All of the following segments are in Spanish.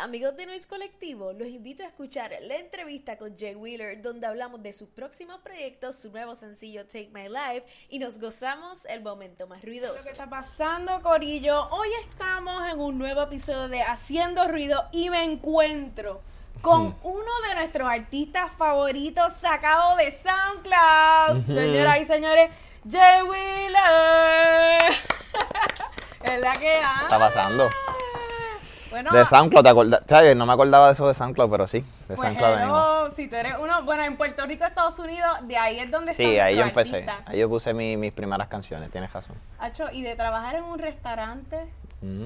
amigos de Noise Colectivo, los invito a escuchar la entrevista con Jay Wheeler, donde hablamos de sus próximos proyectos, su nuevo sencillo Take My Life y nos gozamos el momento más ruidoso. Lo que está pasando, Corillo, hoy estamos en un nuevo episodio de Haciendo Ruido y me encuentro con uno de nuestros artistas favoritos sacado de SoundCloud. Señoras y señores, Jay Wheeler. es la que anda. está pasando? Bueno, De SoundCloud, ¿te ¿sabes? No me acordaba de eso de SoundCloud, pero sí, de pues SoundCloud venimos. hello, si tú eres uno, bueno, en Puerto Rico, Estados Unidos, de ahí es donde Sí, ahí yo empecé. Ahí yo puse mi- mis primeras canciones, tienes razón. Hacho, y de trabajar en un restaurante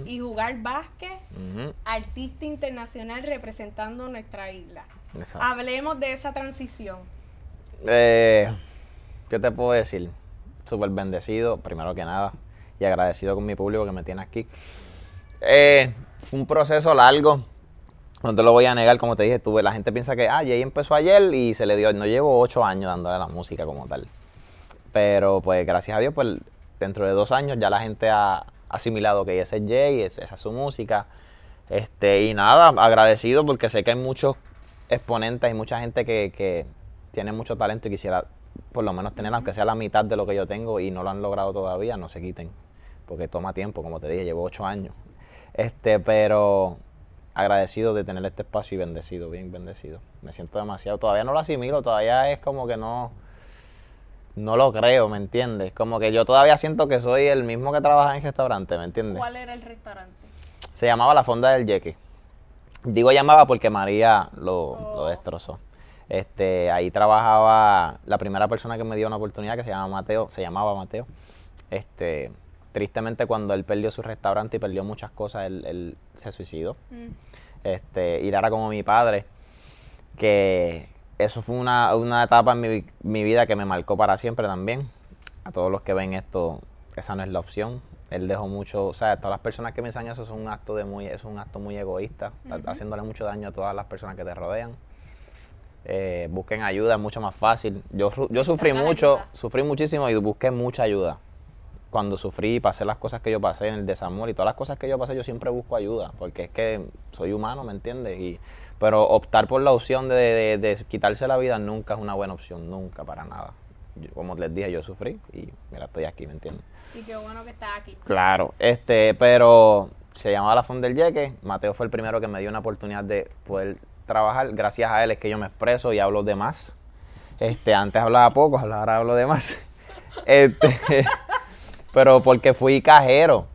y jugar básquet, artista internacional representando nuestra isla. exacto. Hablemos de esa transición. Eh, ¿Qué te puedo decir? Súper bendecido, primero que nada, y agradecido con mi público que me tiene aquí. Eh, fue un proceso largo, no te lo voy a negar, como te dije, tuve, la gente piensa que, ah, Jay empezó ayer y se le dio, no llevo ocho años dándole la música como tal. Pero pues gracias a Dios, pues dentro de dos años ya la gente ha asimilado que ese es Jay, es- esa es su música. Este, y nada, agradecido porque sé que hay muchos exponentes y mucha gente que, que tiene mucho talento y quisiera por lo menos tener aunque sea la mitad de lo que yo tengo y no lo han logrado todavía, no se quiten. Porque toma tiempo, como te dije, llevo ocho años. Este, pero agradecido de tener este espacio y bendecido, bien bendecido. Me siento demasiado, todavía no lo asimilo, todavía es como que no, no lo creo, ¿me entiendes? Como que yo todavía siento que soy el mismo que trabaja en el restaurante, ¿me entiendes? ¿Cuál era el restaurante? Se llamaba La Fonda del Yeque. Digo llamaba porque María lo, Oh. lo destrozó. Este, ahí trabajaba la primera persona que me dio una oportunidad que se llama Mateo, se llamaba Mateo. Este, tristemente cuando él perdió su restaurante y perdió muchas cosas, él, él se suicidó. Mm. Este, y era como mi padre, que eso fue una, una etapa en mi, mi vida que me marcó para siempre también. A todos los que ven esto, esa no es la opción. Él dejó mucho, o sea, todas las personas que me enseñan eso es un acto de muy, es un acto muy egoísta, haciéndole mucho daño a todas las personas que te rodean. Eh, busquen ayuda, es mucho más fácil. Yo, yo sufrí mucho, ayuda. sufrí muchísimo y busqué mucha ayuda. Cuando sufrí y pasé las cosas que yo pasé en el desamor y todas las cosas que yo pasé, yo siempre busco ayuda, porque es que soy humano, ¿me entiendes? Y, pero optar por la opción de, de- de quitarse la vida nunca es una buena opción, nunca, para nada. Yo, como les dije, yo sufrí y mira, estoy aquí, ¿me entiendes? Y qué bueno que está aquí. Claro, este, pero se llamaba La Fonda del Yeque. Mateo fue el primero que me dio una oportunidad de poder trabajar. Gracias a él es que yo me expreso y hablo de más. Este, antes hablaba poco, ahora hablo de más. Este, pero porque fui cajero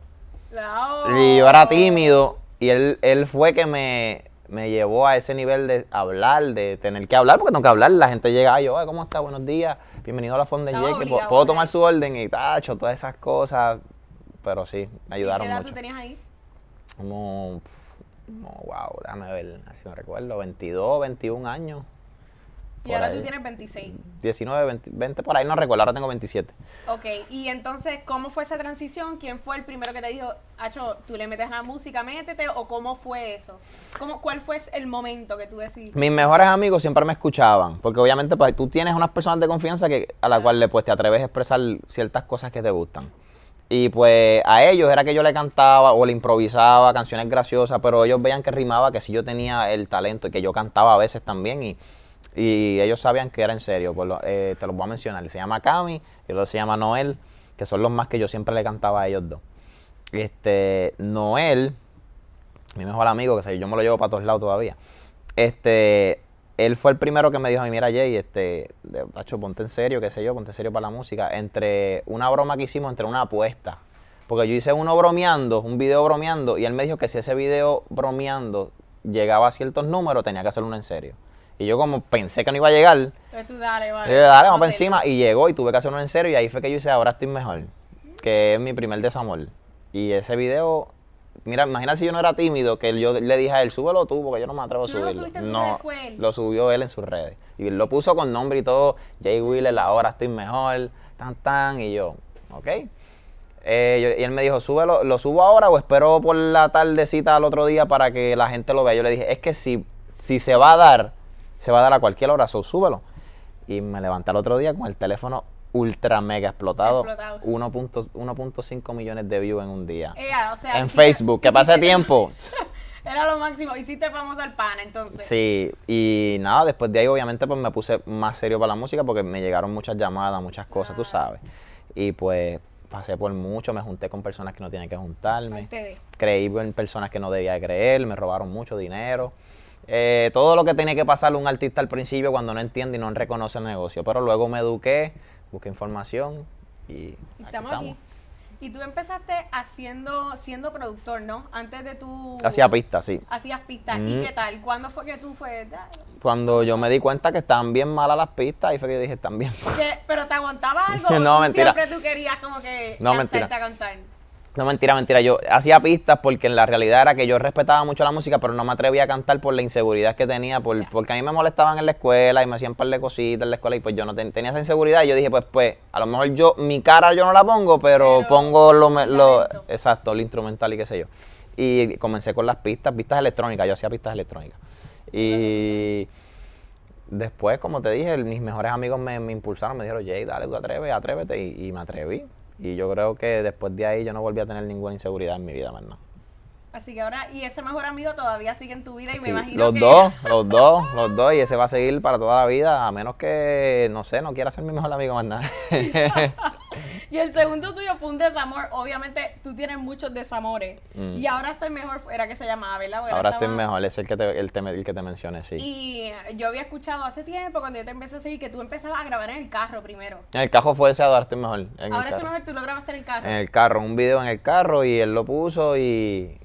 y yo era tímido y él, él fue que me, me llevó a ese nivel de hablar, de tener que hablar, porque tengo que hablar. La gente llega, ay, yo, ¿cómo está? Buenos días, bienvenido a la Fonda Yeque. obligado ¿Puedo tomar su orden? Y tacho, todas esas cosas. Pero sí, me ¿Y ayudaron qué edad mucho. tú tenías ahí? Como, como, wow, déjame ver, así me recuerdo, 22, 21 años. Y ahora ahí. tú tienes 26. 19, 20, 20 por ahí, no recuerdo, ahora tengo 27. Ok, y entonces, ¿cómo fue esa transición? ¿Quién fue el primero que te dijo, Acho, tú le metes a la música, métete? ¿O cómo fue eso? ¿Cómo, ¿Cuál fue el momento que tú decidiste? Mis mejores amigos siempre me escuchaban, porque obviamente pues, tú tienes unas personas de confianza que, a la cual le, pues, te atreves a expresar ciertas cosas que te gustan. Y pues a ellos era que yo le cantaba o le improvisaba canciones graciosas, pero ellos veían que rimaba, que si yo tenía el talento y que yo cantaba a veces también. Y, y ellos sabían que era en serio. Pues, lo- eh, te los voy a mencionar. Se llama Cami y el otro se llama Noel, que son los más que yo siempre le cantaba a ellos dos. Este, Noel, mi mejor amigo, que sé, yo me lo llevo para todos lados todavía. Este, él fue el primero que me dijo, mira Jay, este, tacho, ponte en serio, qué sé yo, ponte en serio para la música. Entre una broma que hicimos, entre una apuesta. Porque yo hice uno bromeando, un video bromeando, y él me dijo que si ese video bromeando llegaba a ciertos números, tenía que hacer uno en serio. Y yo como pensé que no iba a llegar, Entonces tú dale, vale. yo dale, vamos para encima. Y llegó y tuve que hacer uno en serio. Y ahí fue que yo hice Ahora estoy mejor. Que es mi primer desamor. Y ese video, mira, imagina si yo no era tímido, que yo le dije a él, súbelo tú, porque yo no me atrevo a ¿Tú no lo subirlo. redes, fue él? lo subió él en sus redes. Y él lo puso con nombre y todo. Jay Wheeler, ahora estoy mejor. Tan, tan. Y yo, ok. Eh, yo- y él me dijo, súbelo, ¿lo subo ahora o espero por la tardecita al otro día para que la gente lo vea? Yo le dije, es que si, si se va a dar, se va a dar a cualquier hora, so, súbelo. Y me levanté al otro día con el teléfono ultra mega explotado. Explotado. 1.5 millones de views en un día. O sea, en Facebook, que pase tiempo. Era lo máximo. Hiciste famoso al pan, entonces. Sí, y nada, después de ahí obviamente pues me puse más serio para la música porque me llegaron muchas llamadas, muchas cosas, tú sabes. Y pues pasé por mucho, me junté con personas que no tienen que juntarme. Creí en personas que no debía de creer, me robaron mucho dinero. Eh, todo lo que tiene que pasar un artista al principio cuando no entiende y no reconoce el negocio. Pero luego me eduqué, busqué información y Y aquí estamos aquí. Y tú empezaste haciendo, siendo productor, ¿no? Antes de tu... Hacía pistas, sí. Hacías pistas. ¿Y Ujú. qué tal? ¿Cuándo fue que tú fue? "Ah, Cuando yo me di cuenta que estaban bien malas las pistas, ahí fue que yo dije, están bien malas. ¿Pero te aguantaba algo? No, tú mentira. siempre tú querías como que No, mentira. a cantar? No, mentira, mentira. Yo hacía pistas porque en la realidad era que yo respetaba mucho la música, pero no me atrevía a cantar por la inseguridad que tenía, por, porque a mí me molestaban en la escuela y me hacían par de cositas en la escuela y pues yo no ten- tenía esa inseguridad y yo dije, pues, pues, a lo mejor yo, mi cara yo no la pongo, pero, Pero pongo lo, exacto, lo instrumental y qué sé yo. Y comencé con las pistas, pistas electrónicas, yo hacía pistas electrónicas. Y después, como te dije, mis mejores amigos me, me impulsaron, me dijeron, Jay, dale, tú atreves, atrévete, y, y me atreví. Y yo creo que después de ahí yo no volví a tener ninguna inseguridad en mi vida, más nada. Así que ahora, y ese mejor amigo todavía sigue en tu vida y me imagino los que... dos, los dos, los dos, y ese va a seguir para toda la vida, a menos que, no sé, no quiera ser mi mejor amigo más nada. Y el segundo tuyo fue un desamor. Obviamente tú tienes muchos desamores. Mm. Y ahora estoy mejor, era que se llamaba, ¿verdad? Porque Ahora estoy estaba- mejor, es el que te, el, te- el que te mencioné, sí. Y yo había escuchado hace tiempo, cuando yo te empecé a seguir, que tú empezabas a grabar en el carro primero. En el cajo fue ese ahora estoy mejor. En ahora esto carro. mejor, tú lo grabaste en el carro. En el carro, un video en el carro y él lo puso y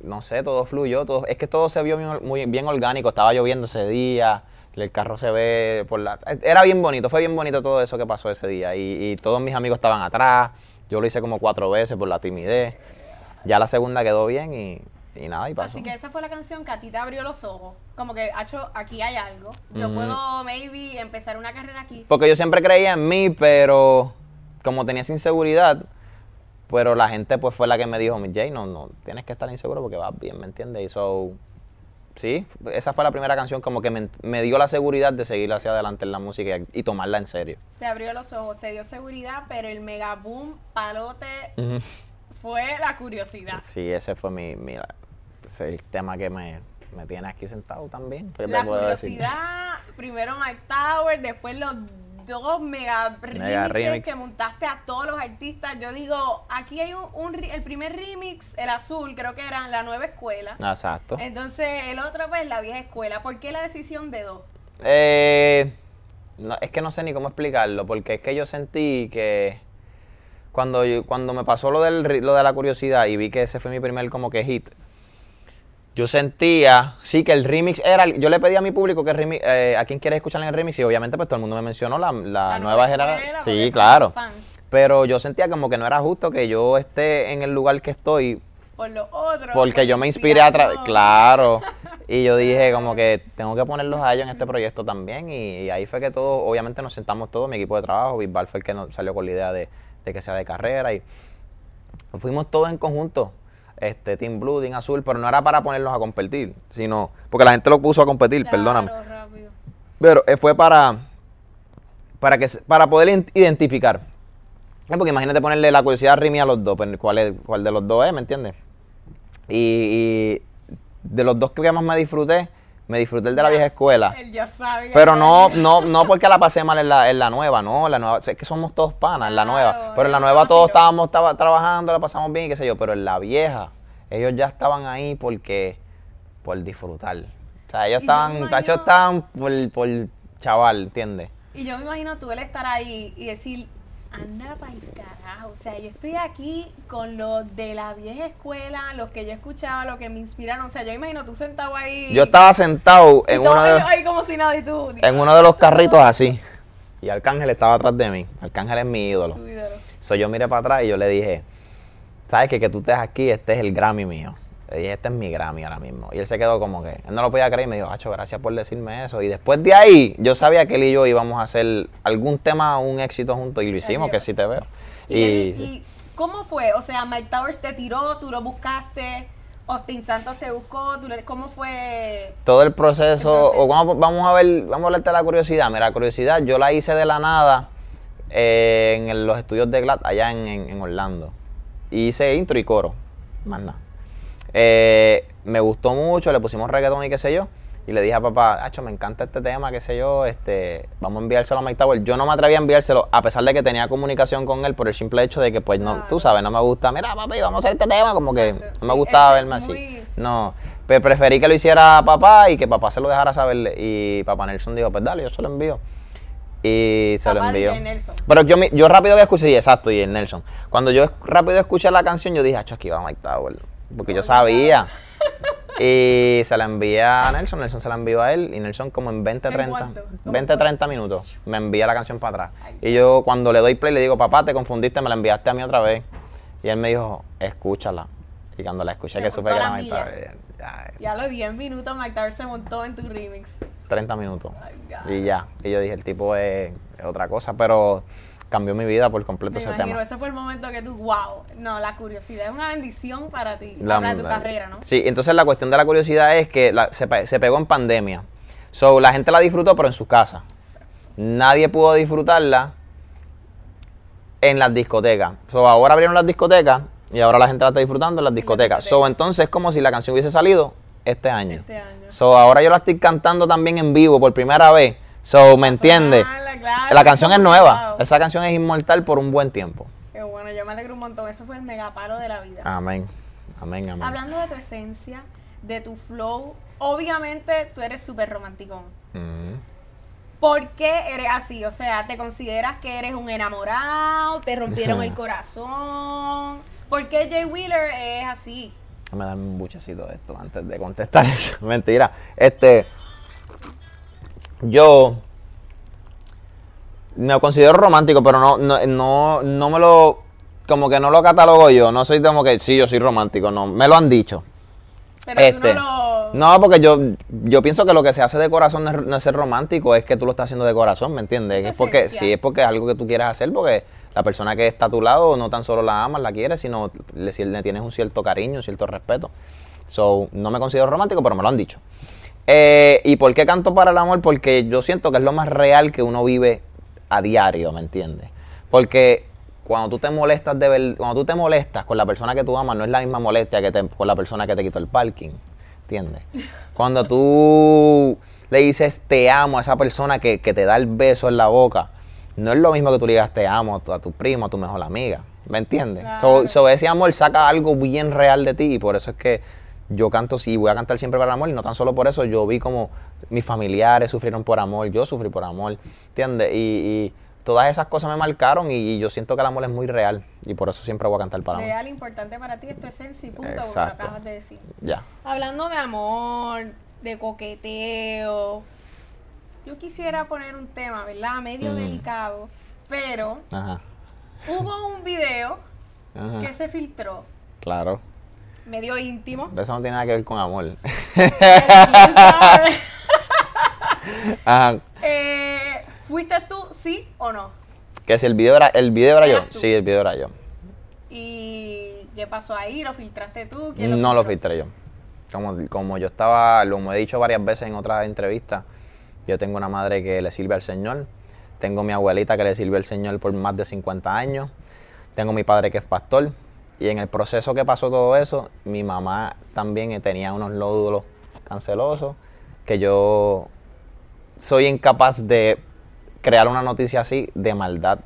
no sé, todo fluyó, todo, es que todo se vio muy, muy bien orgánico, estaba lloviendo ese día, el carro se ve por la... Era bien bonito, fue bien bonito todo eso que pasó ese día y, y todos mis amigos estaban atrás, yo lo hice como cuatro veces por la timidez, ya la segunda quedó bien y, y nada, y pasó. Así que esa fue la canción que a ti te abrió los ojos. Como que, Hacho, aquí hay algo. Yo puedo, maybe, empezar una carrera aquí. Porque yo siempre creía en mí, pero como tenía esa inseguridad, pero la gente pues fue la que me dijo, "Mi Jay, no, no, tienes que estar inseguro porque vas bien, ¿me entiendes? Y so, sí, esa fue la primera canción como que me, me dio la seguridad de seguir hacia adelante en la música y, y tomarla en serio. Te abrió los ojos, te dio seguridad, pero el mega boom, palote, fue la curiosidad. Sí, ese fue mi, mi- ese es el tema que me, me tiene aquí sentado también. ¿Qué te La decir? curiosidad, primero Mike Tower, después los dos mega, Mega remixes remix. que montaste a todos los artistas. Yo digo, aquí hay un, un el primer remix, el azul, creo que era la nueva escuela. Exacto. Entonces, el otro, pues, la vieja escuela. ¿Por qué la decisión de dos? Eh, no, es que no sé ni cómo explicarlo, porque es que yo sentí que cuando, yo- cuando me pasó lo, del, lo de la curiosidad y vi que ese fue mi primer como que hit, yo sentía, sí, que el remix era, yo le pedí a mi público que el remix, eh, a quién quiere escuchar el remix y obviamente pues todo el mundo me mencionó la, la La nueva generación. Sí, claro. Pero yo sentía como que no era justo que yo esté en el lugar que estoy Por lo otro. porque por yo me inspiré a través, claro. Y yo dije como que tengo que ponerlos a ellos en este proyecto también. Y, y ahí fue que todos, obviamente nos sentamos todos, mi equipo de trabajo, Bisbal fue el que nos salió con la idea de, de que sea de carrera. Y fuimos todos en conjunto, este Team Blue, Team Azul, pero no era para ponerlos a competir, sino, porque la gente lo puso a competir, Claro, perdóname. rápido. Pero eh, fue para, para, que, para poder identificar. Eh, Porque imagínate ponerle la curiosidad a Rimi a los dos, pues, ¿cuál, es, cuál de los dos es, ¿me entiendes? Y, y de los dos que más me disfruté, me disfruté el de la vieja escuela. Él ya sabía. Pero no, no, no porque la pasé mal en la, en la nueva, no, la nueva, es que somos todos panas en la nueva. Claro, Pero en la nueva todos estábamos estaba, trabajando, la pasamos bien y qué sé yo, pero en la vieja, ellos ya estaban ahí porque, por disfrutar. O sea, ellos estaban, imagino- ellos estaban por, por chaval, ¿entiendes? Y yo me imagino tú el estar ahí y decir, anda para el carajo. O sea, yo estoy aquí con los de la vieja escuela, los que yo escuchaba, los que me inspiraron. O sea, yo imagino tú sentado ahí. Yo estaba sentado en uno de los, ahí como si nada y tú. en uno de los carritos así. Y Arcángel estaba atrás de mí. Arcángel es mi ídolo. tu ídolo. So, yo miré para atrás y yo le dije, ¿sabes que Que tú estés aquí, este es el Grammy mío. Le dije, este es mi Grammy ahora mismo. Y él se quedó como que, él no lo podía creer y me dijo, Hacho, gracias por decirme eso. Y después de ahí, yo sabía que él y yo íbamos a hacer algún tema, un éxito juntos y lo hicimos, que sí te veo. ¿Y, Y, él- y cómo fue? O sea, Mike Towers te tiró, tú lo buscaste, Austin Santos te buscó, tú le- ¿cómo fue? todo el proceso, El proceso. o vamos, vamos a ver, vamos a hablarte de la curiosidad. Mira, la curiosidad yo la hice de la nada eh, en los estudios de GLAD allá en, en- en Orlando. Y hice intro y coro, más nada. Eh, me gustó mucho, le pusimos reggaetón y qué sé yo. Y le dije a papá, Acho, me encanta este tema, qué sé yo, este, vamos a enviárselo a Mike Tower. Yo no me atreví a enviárselo, a pesar de que tenía comunicación con él por el simple hecho de que, pues, no, tú sabes, no me gusta, mira, papi, vamos a hacer este tema, como que no me gustaba verme así. muy- No, pero preferí que lo hiciera papá y que papá se lo dejara saber. Y papá Nelson dijo, pues dale, yo se lo envío. Y se lo envió. Pero yo, yo rápido que escuché, sí, exacto, y el Nelson. Cuando yo rápido escuché la canción, yo dije, acho, aquí va Mike Tower. Porque yo sabía. Y se la envié a Nelson, Nelson se la envió a él, y Nelson como en 20, ¿En 30, cuánto? ¿Cómo 20, fue? 30 minutos me envía la canción para atrás. Ay. Y yo cuando le doy play le digo, papá, te confundiste, me la enviaste a mí otra vez. Y él me dijo, escúchala. Y cuando la escuché Se que supe que era Mike. Tower, ya, a los 10 minutos Mike Tower se montó en tu remix. 30 minutos. God. Y ya. Y yo dije, el tipo es, es otra cosa, pero cambió mi vida por completo Me ese imagino, tema. ese fue el momento que tú, wow, no, la curiosidad es una bendición para ti, La- para tu carrera, ¿no? Sí, entonces la cuestión de la curiosidad es que la- se, pe- se pegó en pandemia. So, la gente la disfrutó, pero en su casa. Nadie pudo disfrutarla en las discotecas. So, ahora abrieron las discotecas y ahora la gente la está disfrutando en las discotecas. So, entonces es como si la canción hubiese salido este año. Este año. So, ahora yo la estoy cantando también en vivo por primera vez. So, ¿me entiendes? claro, La canción es nueva. Esa canción es inmortal por un buen tiempo. Qué bueno, yo me alegro un montón, eso fue el megapalo de la vida. Amén. Amén, amén. Hablando de tu esencia, de tu flow, obviamente tú eres súper romanticón. Mm. ¿Por qué eres así? O sea, ¿te consideras que eres un enamorado? ¿Te rompieron el corazón? ¿Por qué Jay Wheeler es así? Déjame darme un buchecito de esto antes de contestar eso. Mentira. Este. Yo. Me considero romántico, pero no, no, no, no me lo. Como que no lo catalogo yo. No soy como que sí, yo soy romántico. No, me lo han dicho. Pero Este, tú no lo... No, porque yo, yo pienso que lo que se hace de corazón no es, no es ser romántico, es que tú lo estás haciendo de corazón, ¿me entiendes? Es porque, sí, es porque es algo que tú quieres hacer, porque la persona que está a tu lado no tan solo la amas, la quieres, sino le, si- le tienes un cierto cariño, un cierto respeto. So, no me considero romántico, pero me lo han dicho. Eh, ¿Y por qué canto para el amor? Porque yo siento que es lo más real que uno vive a diario, ¿me entiendes? Porque cuando tú te molestas de ver, cuando tú te molestas con la persona que tú amas, no es la misma molestia que te- con la persona que te quitó el parking, ¿entiendes? Cuando tú le dices te amo a esa persona que, que te da el beso en la boca, no es lo mismo que tú le digas te amo a tu, a tu primo, a tu mejor amiga, ¿me entiendes? Claro. So- so ese amor saca algo bien real de ti y por eso es que yo canto sí, voy a cantar siempre para el amor y no tan solo por eso, yo vi como mis familiares sufrieron por amor, yo sufrí por amor, ¿entiendes? Y, y todas esas cosas me marcaron y, y yo siento que el amor es muy real y por eso siempre voy a cantar para amor. Real, importante para ti es tu esencia y punto, lo Exacto. acabas de decir. Ya. Hablando de amor, de coqueteo, yo quisiera poner un tema, ¿verdad? Medio Mm. delicado, pero Ajá. hubo un video Ajá. que se filtró, Claro. Medio íntimo. Eso no tiene nada que ver con amor. Ajá. Eh, ¿Fuiste tú, sí o no? Que si el video era, el video era yo. Sí, el video era yo. ¿Y qué pasó ahí? ¿Lo filtraste tú? ¿Quién No lo filtré yo. Como, como yo estaba, lo he dicho varias veces en otras entrevistas, yo tengo una madre que le sirve al Señor, tengo mi abuelita que le sirve al Señor por más de 50 años, tengo mi padre que es pastor, y en el proceso que pasó todo eso, mi mamá también tenía unos nódulos cancerosos, que yo soy incapaz de crear una noticia así de maldad.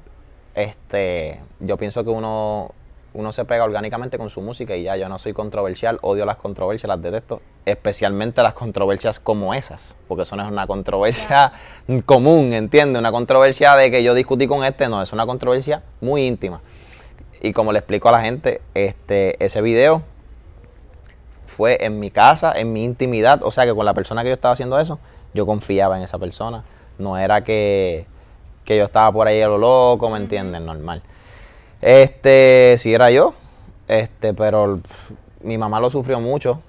Este, yo pienso que uno, uno se pega orgánicamente con su música y ya, yo no soy controversial, odio las controversias, las detesto, especialmente las controversias como esas, porque eso no es una controversia común, ¿entiendes? Una controversia de que yo discutí con este, no, es una controversia muy íntima. Y como le explico a la gente, este, ese video fue en mi casa, en mi intimidad, o sea que con la persona que yo estaba haciendo eso, yo confiaba en esa persona. No era que, que yo estaba por ahí a lo loco, ¿me entienden? Normal. Este, si era yo, este, pero mi mamá lo sufrió mucho,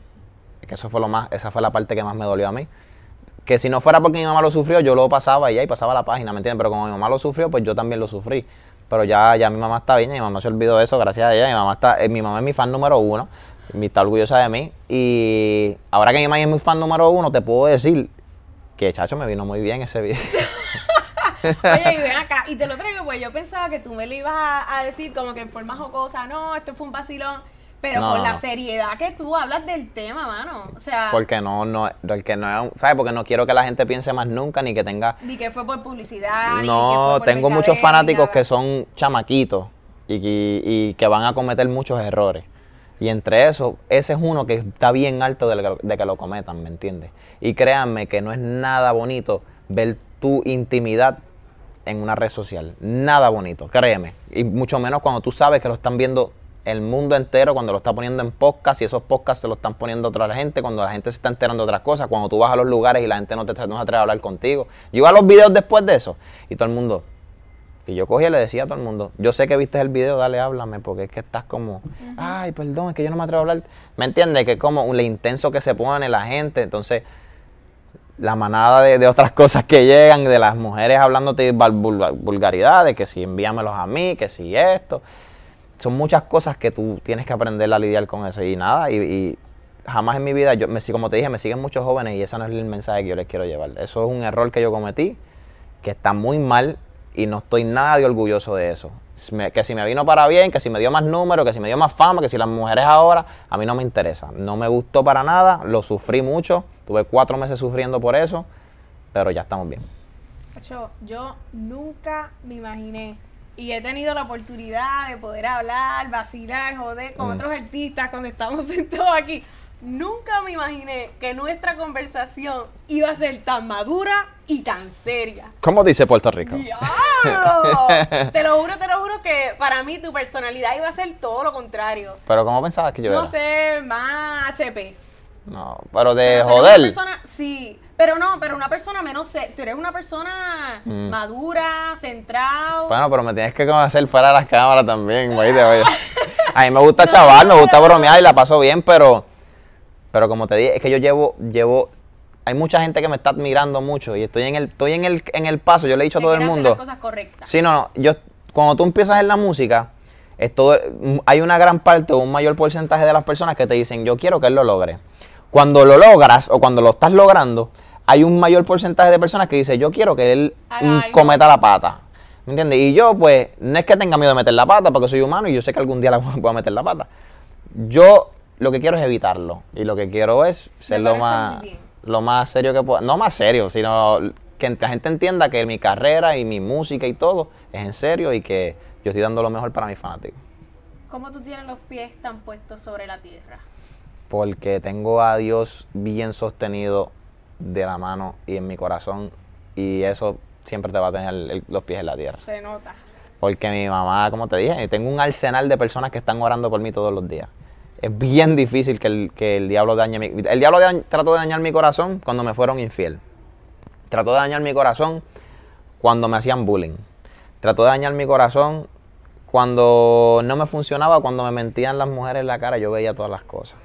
que eso fue lo más, esa fue la parte que más me dolió a mí. Que si no fuera porque mi mamá lo sufrió, yo lo pasaba y y pasaba la página, ¿me entiendes? Pero como mi mamá lo sufrió, pues yo también lo sufrí. Pero ya, ya mi mamá está bien, mi mamá se olvidó de eso, gracias a ella. Mi mamá está, eh, mi mamá es mi fan número uno, y está orgullosa de mí. Y ahora que mi mamá es mi fan número uno, te puedo decir que chacho me vino muy bien ese video. Oye, y ven acá, y te lo traigo, pues yo pensaba que tú me lo ibas a, a decir como que en forma jocosa, no, esto fue un vacilón. Pero No, con no, la no. seriedad que tú hablas del tema, mano. O sea, Porque no, no, porque no ¿sabes? Porque no quiero que la gente piense más nunca ni que tenga ni que fue por publicidad. ni que No, fue por tengo muchos fanáticos que son chamaquitos y, que- y que van a cometer muchos errores. Y entre eso, ese es uno que está bien alto de, lo- de que lo cometan, ¿me entiendes? Y créanme que no es nada bonito ver tu intimidad en una red social. Nada bonito, créeme. Y mucho menos cuando tú sabes que lo están viendo el mundo entero, cuando lo está poniendo en podcast y esos podcasts se lo están poniendo a otra gente, cuando la gente se está enterando de otras cosas, cuando tú vas a los lugares y la gente no, te, no se atreve a hablar contigo. Yo iba a los videos después de eso y todo el mundo, y yo cogía y le decía a todo el mundo, yo sé que viste el video, dale, háblame, porque es que estás como, ay, perdón, es que yo no me atrevo a hablar. ¿Me entiendes? Que es como un, intenso que se pone la gente. Entonces, la manada de, de otras cosas que llegan, de las mujeres hablándote vulgaridades, que si envíamelos a mí, que si esto. Son muchas cosas que tú tienes que aprender a lidiar con eso. Y nada, y, jamás en mi vida, yo me, como te dije, me siguen muchos jóvenes y ese no es el mensaje que yo les quiero llevar. Eso es un error que yo cometí, que está muy mal y no estoy nada de orgulloso de eso. Que si me vino para bien, que si me dio más número, que si me dio más fama, que si las mujeres ahora, a mí no me interesa. No me gustó para nada, lo sufrí mucho, tuve cuatro meses sufriendo por eso, pero ya estamos bien. Cacho, yo nunca me imaginé y he tenido la oportunidad de poder hablar, vacilar, joder con Mm. otros artistas cuando estamos sentados aquí. Nunca me imaginé que nuestra conversación iba a ser tan madura y tan seria. ¿Cómo dice Puerto Rico? ¡Diablo! te lo juro, te lo juro que para mí tu personalidad iba a ser todo lo contrario. Pero ¿cómo pensabas que yo No era? sé, más HP. No, pero de Pero joder. persona- sí, pero no, pero una persona menos. se- Tú eres una persona Mm. madura, centrado. Bueno, pero me tienes que conocer fuera de las cámaras también, güey. a- mí me gusta chaval, me gusta bromear y la paso bien, pero pero como te dije, es que yo llevo llevo hay mucha gente que me está admirando mucho y estoy en el estoy en el en el paso, yo le he dicho a todo el hacer mundo. las cosas correctas. Sí, no, no, yo cuando tú empiezas en la música, es todo- hay una gran parte o un mayor porcentaje de las personas que te dicen, "Yo quiero que él lo logre." Cuando lo logras o cuando lo estás logrando, hay un mayor porcentaje de personas que dice, "Yo quiero que él Haga mm, algo". cometa la pata." ¿Me entiendes? Y yo, pues, no es que tenga miedo de meter la pata, porque soy humano y yo sé que algún día la voy a meter la pata. Yo lo que quiero es evitarlo. Y lo que quiero es ser lo más, lo más serio que pueda. No más serio, sino que la gente entienda que mi carrera y mi música y todo es en serio y que yo estoy dando lo mejor para mis fanáticos. ¿Cómo tú tienes los pies tan puestos sobre la tierra? Porque tengo a Dios bien sostenido de la mano y en mi corazón. Y eso siempre te va a tener el- los pies en la tierra. Se nota. Porque mi mamá, como te dije, tengo un arsenal de personas que están orando por mí todos los días. Es bien difícil que el, que el diablo dañe mi... El diablo dañ- trató de dañar mi corazón cuando me fueron infiel. Trató de dañar mi corazón cuando me hacían bullying. Trató de dañar mi corazón cuando no me funcionaba, cuando me mentían las mujeres en la cara, yo veía todas las cosas.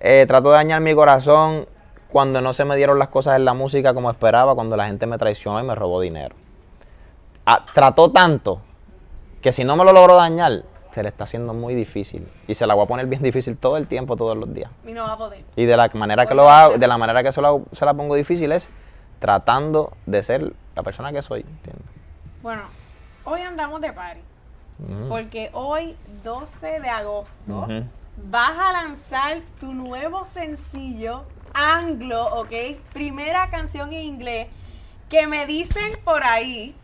Eh, trató de dañar mi corazón cuando no se me dieron las cosas en la música como esperaba, cuando la gente me traicionó y me robó dinero. Ah, trató tanto que si no me lo logró dañar, se le está haciendo muy difícil. Y se la voy a poner bien difícil todo el tiempo, todos los días. Y no va a poder. Y de la manera que lo hago, de la manera que se la, se la pongo difícil es tratando de ser la persona que soy. ¿entiendes? Bueno, hoy andamos de party. Ujú. Porque hoy, 12 de agosto, vas a lanzar tu nuevo sencillo, Anglo, ¿ok? Primera canción en inglés, que me dicen por ahí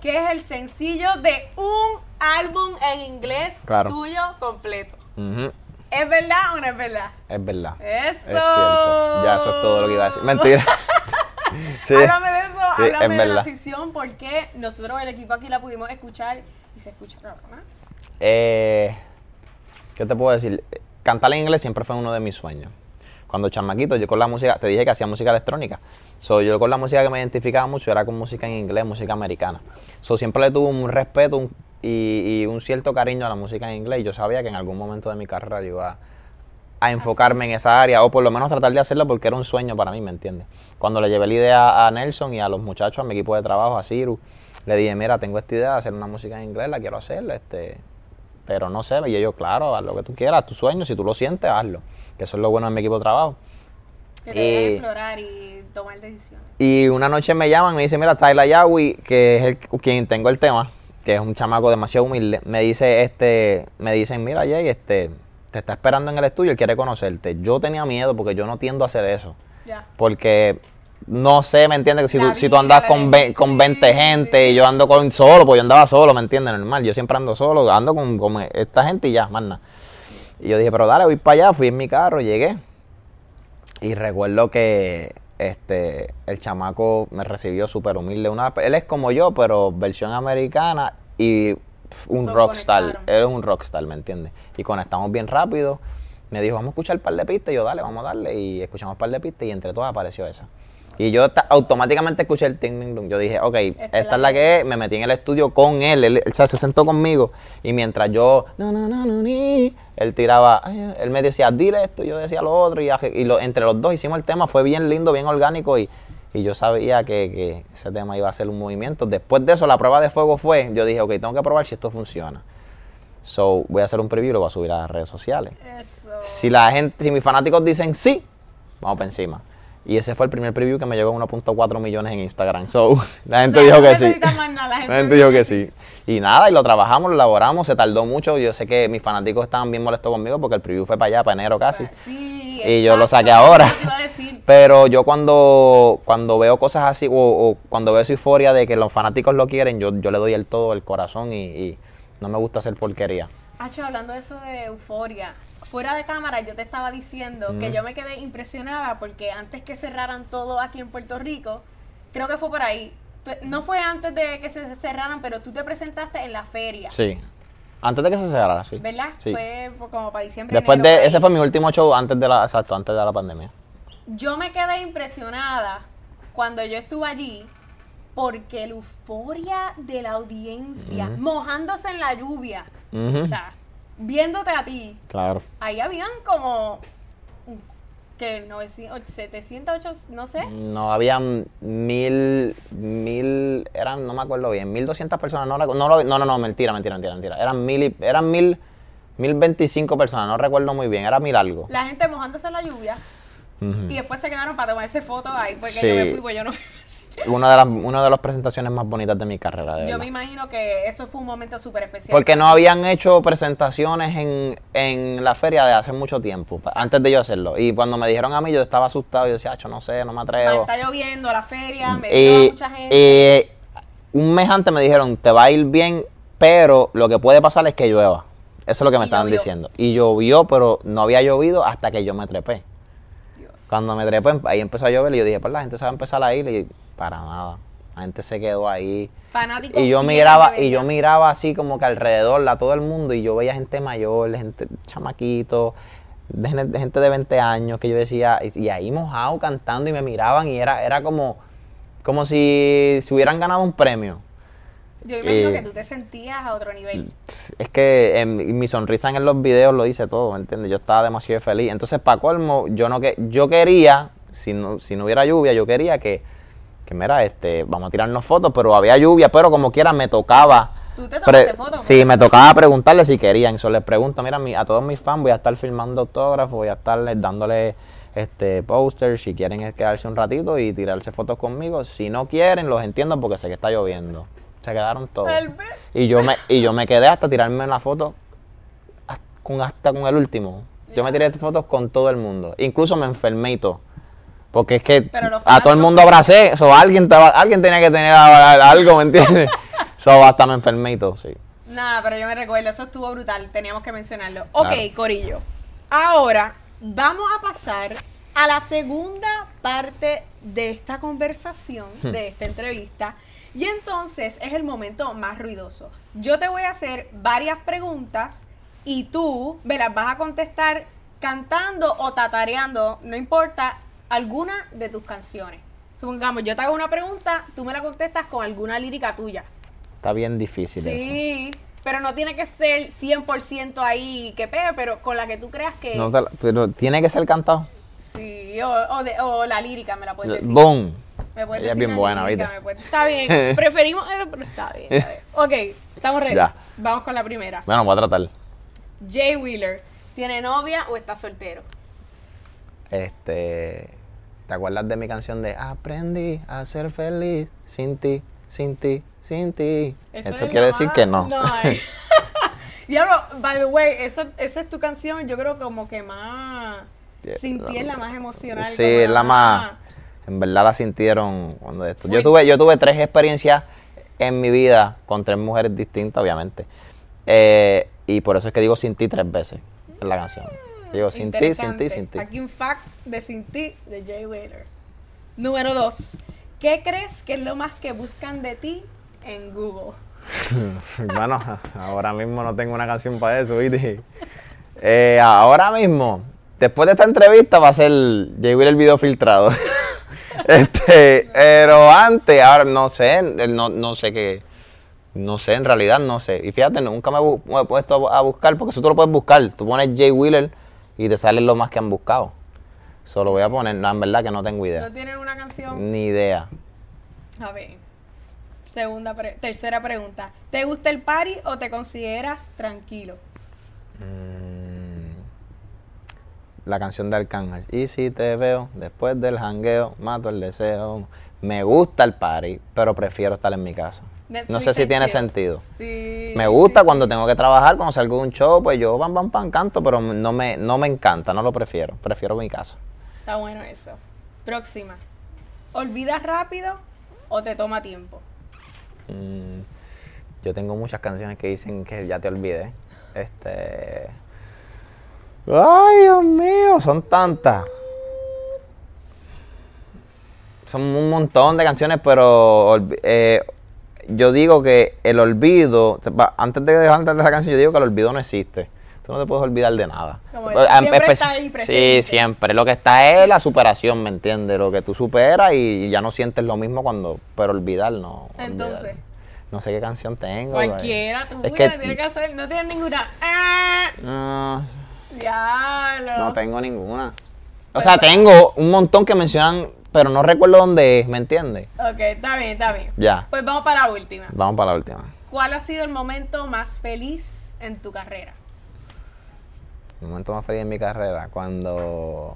que es el sencillo de un álbum en inglés Claro. tuyo completo. ¿Es verdad o no es verdad? Es verdad. ¡Eso! Es cierto. Ya eso es todo lo que iba a decir. Mentira. sí. Háblame de eso, Sí, háblame es de la sección, porque nosotros el equipo aquí la pudimos escuchar y se escucha cabrona. Eh, ¿Qué te puedo decir? Cantar en inglés siempre fue uno de mis sueños. Cuando chamaquito, yo con la música, te dije que hacía música electrónica. So, yo con la música que me identificaba mucho era con música en inglés, música americana. So, siempre le tuve un respeto un- y, y un cierto cariño a la música en inglés. Y yo sabía que en algún momento de mi carrera yo iba a enfocarme en esa área, o por lo menos tratar de hacerlo porque era un sueño para mí, ¿me entiendes? Cuando le llevé la idea a Nelson y a los muchachos, a mi equipo de trabajo, a Ciru, le dije, mira, tengo esta idea de hacer una música en inglés, la quiero hacer, este, pero no sé, y ellos, claro, haz lo que tú quieras, tu sueño, si tú lo sientes, hazlo. Que eso es lo bueno de mi equipo de trabajo. Que te Eh, explorar y tomar decisiones. Y una noche me llaman, me dicen, mira, Tyler Yahweh, que es el, quien tengo el tema, que es un chamaco demasiado humilde, me dice, este, me dicen, mira Jay, este, te está esperando en el estudio, él quiere conocerte. Yo tenía miedo porque yo no tiendo a hacer eso. Ya. Porque no sé, ¿me entiendes? Si, La tú, si tú andas con, ve- con sí, 20 gente y yo ando con solo, pues yo andaba solo, ¿me entiendes? Normal, yo siempre ando solo, ando con, con esta gente y ya, más nada. Y yo dije, pero dale, voy para allá, fui en mi carro, llegué. Y recuerdo que este el chamaco me recibió súper humilde. Una, él es como yo, pero versión americana y un rockstar. Él es un rockstar, ¿me entiendes? Y conectamos bien rápido. Me dijo, vamos a escuchar un par de pistas. Y yo, dale, vamos a darle. Y escuchamos un par de pistas y entre todas apareció esa. Y yo automáticamente escuché el ting, ting, ting. Yo dije, ok, esta, es la es la que es. Me metí en el estudio con él. Él, él, se se sentó conmigo. Y mientras yo, no, no, no, no, ni, él tiraba, ay, él me decía, dile esto. Y yo decía lo otro. Y, aje- y lo- entre los dos hicimos el tema. Fue bien lindo, bien orgánico. Y, y yo sabía que, que ese tema iba a ser un movimiento. Después de eso, la prueba de fuego fue, yo dije, ok, tengo que probar si esto funciona. So, voy a hacer un preview y lo voy a subir a las redes sociales. Eso. Si la gente, si mis fanáticos dicen sí, vamos para encima. Y ese fue el primer preview que me llegó a 1.4 millones en Instagram. So, la gente O sea, dijo que sí. más la gente La gente dijo que sí. Y nada, y lo trabajamos, lo elaboramos, se tardó mucho. Yo sé que mis fanáticos estaban bien molestos conmigo porque el preview fue para allá, para enero casi. Sí, Y yo lo saqué ahora. eso te iba a decir. Pero yo cuando, cuando veo cosas así, o, o cuando veo esa euforia de que los fanáticos lo quieren, yo, yo le doy el todo, el corazón y, y no me gusta hacer porquería. Hacho, hablando de eso de euforia, fuera de cámara yo te estaba diciendo que yo me quedé impresionada porque antes que cerraran todo aquí en Puerto Rico, creo que fue por ahí. No fue antes de que se cerraran, pero tú te presentaste en la feria, Sí. Antes de que se cerrara, sí. ¿verdad? Sí. Fue por- como para diciembre. Después enero, de, ese fue mi último show antes de la, exacto, antes de la pandemia. Yo me quedé impresionada cuando yo estuve allí porque la euforia de la audiencia, mojándose en la lluvia, o sea, viéndote a ti, Claro. ahí habían como que 900, 700, 800, no sé. No, habían mil, mil, eran, no me acuerdo bien, mil doscientas personas, no, no, lo- no, no, no, mentira, mentira, mentira, mentira. Eran mil, y- eran mil, mil veinticinco personas, no recuerdo muy bien, era mil algo. La gente mojándose en la lluvia y después se quedaron para tomarse fotos ahí porque Sí. yo me fui, pues yo no. Una de las, una de las presentaciones más bonitas de mi carrera, de Yo verdad. me imagino que eso fue un momento súper especial. Porque no habían hecho presentaciones en, en la feria de hace mucho tiempo, antes de yo hacerlo. Y cuando me dijeron a mí, yo estaba asustado, yo decía, "Acho, no sé, no me atrevo. está lloviendo, la feria, me Y, mucha gente. y un mes antes me dijeron, te va a ir bien, pero lo que puede pasar es que llueva. Eso es lo que me Y estaban llovió. diciendo. Y llovió, pero no había llovido hasta que yo me trepé. Cuando me trepé, ahí empezó a llover y yo dije, pues la gente se va a empezar a ir. Y para nada. La gente se quedó ahí. Fanáticos Y yo miraba, y yo miraba así como que alrededor a todo el mundo y yo veía gente mayor, gente chamaquito, de, gente de 20 años que yo decía, y, y ahí mojado cantando y me miraban y era, era como, como si se hubieran ganado un premio. Yo imagino que tú te sentías a otro nivel. Es que en mi sonrisa en los videos lo dice todo, ¿me entiendes? Yo estaba demasiado feliz. Entonces, para colmo, yo no que yo quería, si no, si no hubiera lluvia, yo quería que, que mira, este, vamos a tirarnos fotos, pero había lluvia, pero como quiera me tocaba. ¿Tú te tomaste fotos? Sí, me tocaba preguntarle si querían. Eso les pregunto, mira, mi- a todos mis fans voy a estar filmando autógrafos, voy a estar dándole este posters, si quieren quedarse un ratito y tirarse fotos conmigo. Si no quieren, los entiendo porque sé que está lloviendo. Se quedaron todos. Y yo me, y yo me quedé hasta tirarme una foto hasta con, hasta con el último. Yo me tiré fotos con todo el mundo. Incluso me enfermé y todo. Porque es que a todo el mundo abracé. So, alguien, te alguien tenía que tener algo, ¿me entiendes? so, hasta me enfermé y todo, sí. Nada, pero yo me recuerdo, eso estuvo brutal, teníamos que mencionarlo. Ok, Claro. Corillo. Ahora vamos a pasar a la segunda parte de esta conversación, Hmm. de esta entrevista. Y entonces es el momento más ruidoso. Yo te voy a hacer varias preguntas y tú me las vas a contestar cantando o tatareando, no importa, alguna de tus canciones. Supongamos, yo te hago una pregunta, tú me la contestas con alguna lírica tuya. Está bien difícil eso. Sí, pero no tiene que ser 100% ahí que pegue, pero con la que tú creas que... No pero tiene que ser cantado. Sí, o, o de- o la lírica me la puedes decir. Boom. Me puedes Ella es bien buena, ¿viste? puedes- Está bien, preferimos eso, pero está bien. está bien. Ok, estamos ready. Ya. Vamos con la primera. Bueno, voy a tratar. Jay Wheeler, ¿tiene novia o está soltero? Este. ¿Te acuerdas de mi canción de Aprendí a ser feliz sin ti, sin ti? sin ti. Eso Eso, es quiere decir que no. eh. Diablo, by the way, esa, esa es tu canción, yo creo como que más... Yeah, Sin ti es la más emocional. Sí, es la más. En verdad la sintieron cuando esto. Yo tuve, yo tuve tres experiencias en mi vida con tres mujeres distintas, obviamente. Eh, y por eso es que digo sin ti tres veces en la canción. Digo sin ti, sin ti, sin ti. Aquí un fact de Sin ti de Jay Wheeler. Número dos. ¿Qué crees que es lo más que buscan de ti en Google? Bueno, ahora mismo no tengo una canción para eso, ¿viste? Eh, ahora mismo, después de esta entrevista va a ser Jay el video filtrado. este, pero antes, ahora no sé, no, no sé qué, no sé, en realidad no sé. Y fíjate, nunca me he, bu- me he puesto a, a buscar, porque eso tú lo puedes buscar. Tú pones Jay Wheeler y te salen lo más que han buscado. Solo voy a poner, no, en verdad que no tengo ¿No idea. tienen una canción? Ni idea. A ver. Segunda pre- tercera pregunta. ¿Te gusta el party o te consideras tranquilo? Mm, La canción de Arcángel. Y si te veo después del jangueo, mato el deseo. Me gusta el party, pero prefiero estar en mi casa. no sé si tiene chill. sentido. Sí. Me gusta sí, cuando sí. tengo que trabajar, cuando salgo de un show, pues yo pam pam pam canto, pero no me, no me encanta, no lo prefiero. Prefiero mi casa. Está bueno eso. Próxima. ¿Olvidas rápido o te toma tiempo? Mm, yo tengo muchas canciones que dicen que ya te olvidé. Este. Ay, Dios mío, son tantas. Son un montón de canciones, pero eh, yo digo que el olvido, antes de dejar de la canción, yo digo que el olvido no existe. Tú no te puedes olvidar de nada. Como siempre está ahí presente. Sí, siempre. Lo que está es la superación, ¿me entiendes? Lo que tú superas y ya no sientes lo mismo cuando... Pero olvidar, no. olvidar. Entonces. No sé qué canción tengo. Cualquiera, tú Es que no tienes que hacer, no tienes ninguna. ¡Ah! no, Diablo. no tengo ninguna. O sea, tengo un montón que mencionan, pero no recuerdo dónde es, ¿me entiendes? Ok, está bien, está bien. Ya. Pues vamos para la última. Vamos para la última. ¿Cuál ha sido el momento más feliz en tu carrera? El momento más feliz en mi carrera, cuando...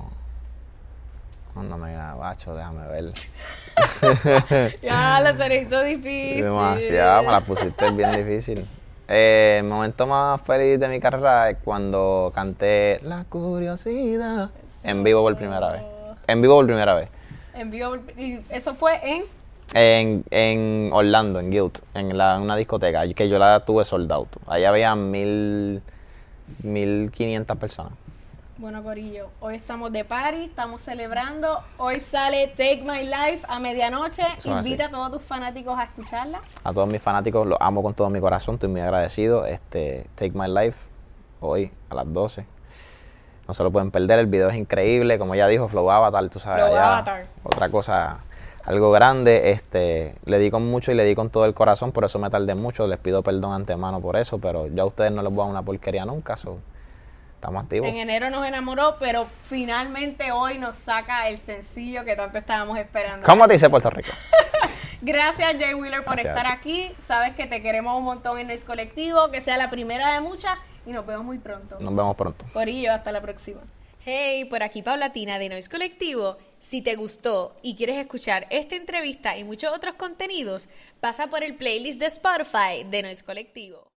Cuando me gabacho, déjame ver. Ya, la se hizo difícil. Demasiado, me la pusiste bien difícil. Eh, el momento más feliz de mi carrera es cuando canté La curiosidad en vivo por primera vez. En vivo por primera vez. En vivo, y eso fue en. En, en Orlando, en Guild, en la, una discoteca, que yo la tuve sold out. Ahí había mil, mil quinientas personas. Bueno, Corillo, hoy estamos de party, estamos celebrando. Hoy sale Take My Life a medianoche. Así. Invita a todos tus fanáticos a escucharla. A todos mis fanáticos los amo con todo mi corazón, estoy muy agradecido. Este, Take My Life, hoy a las 12. No se lo pueden perder, el video es increíble, como ya dijo, Flow Avatar, tú sabes, Flow allá, Avatar. otra cosa, algo grande. Este, le di con mucho y le di con todo el corazón, por eso me tardé mucho, les pido perdón antemano por eso, pero ya a ustedes no les voy a dar una porquería nunca, so, estamos activos. En enero nos enamoró, pero finalmente hoy nos saca el sencillo que tanto estábamos esperando. ¿Cómo te dice Puerto Rico? Gracias, Jay Wheeler, por Gracias. estar aquí. Sabes que te queremos un montón en Noise Colectivo, que sea la primera de muchas y nos vemos muy pronto. Nos vemos pronto. Corillo, hasta la próxima. Hey, por aquí Paulatina de Noise Colectivo. Si te gustó y quieres escuchar esta entrevista y muchos otros contenidos, pasa por el playlist de Spotify de Noise Colectivo.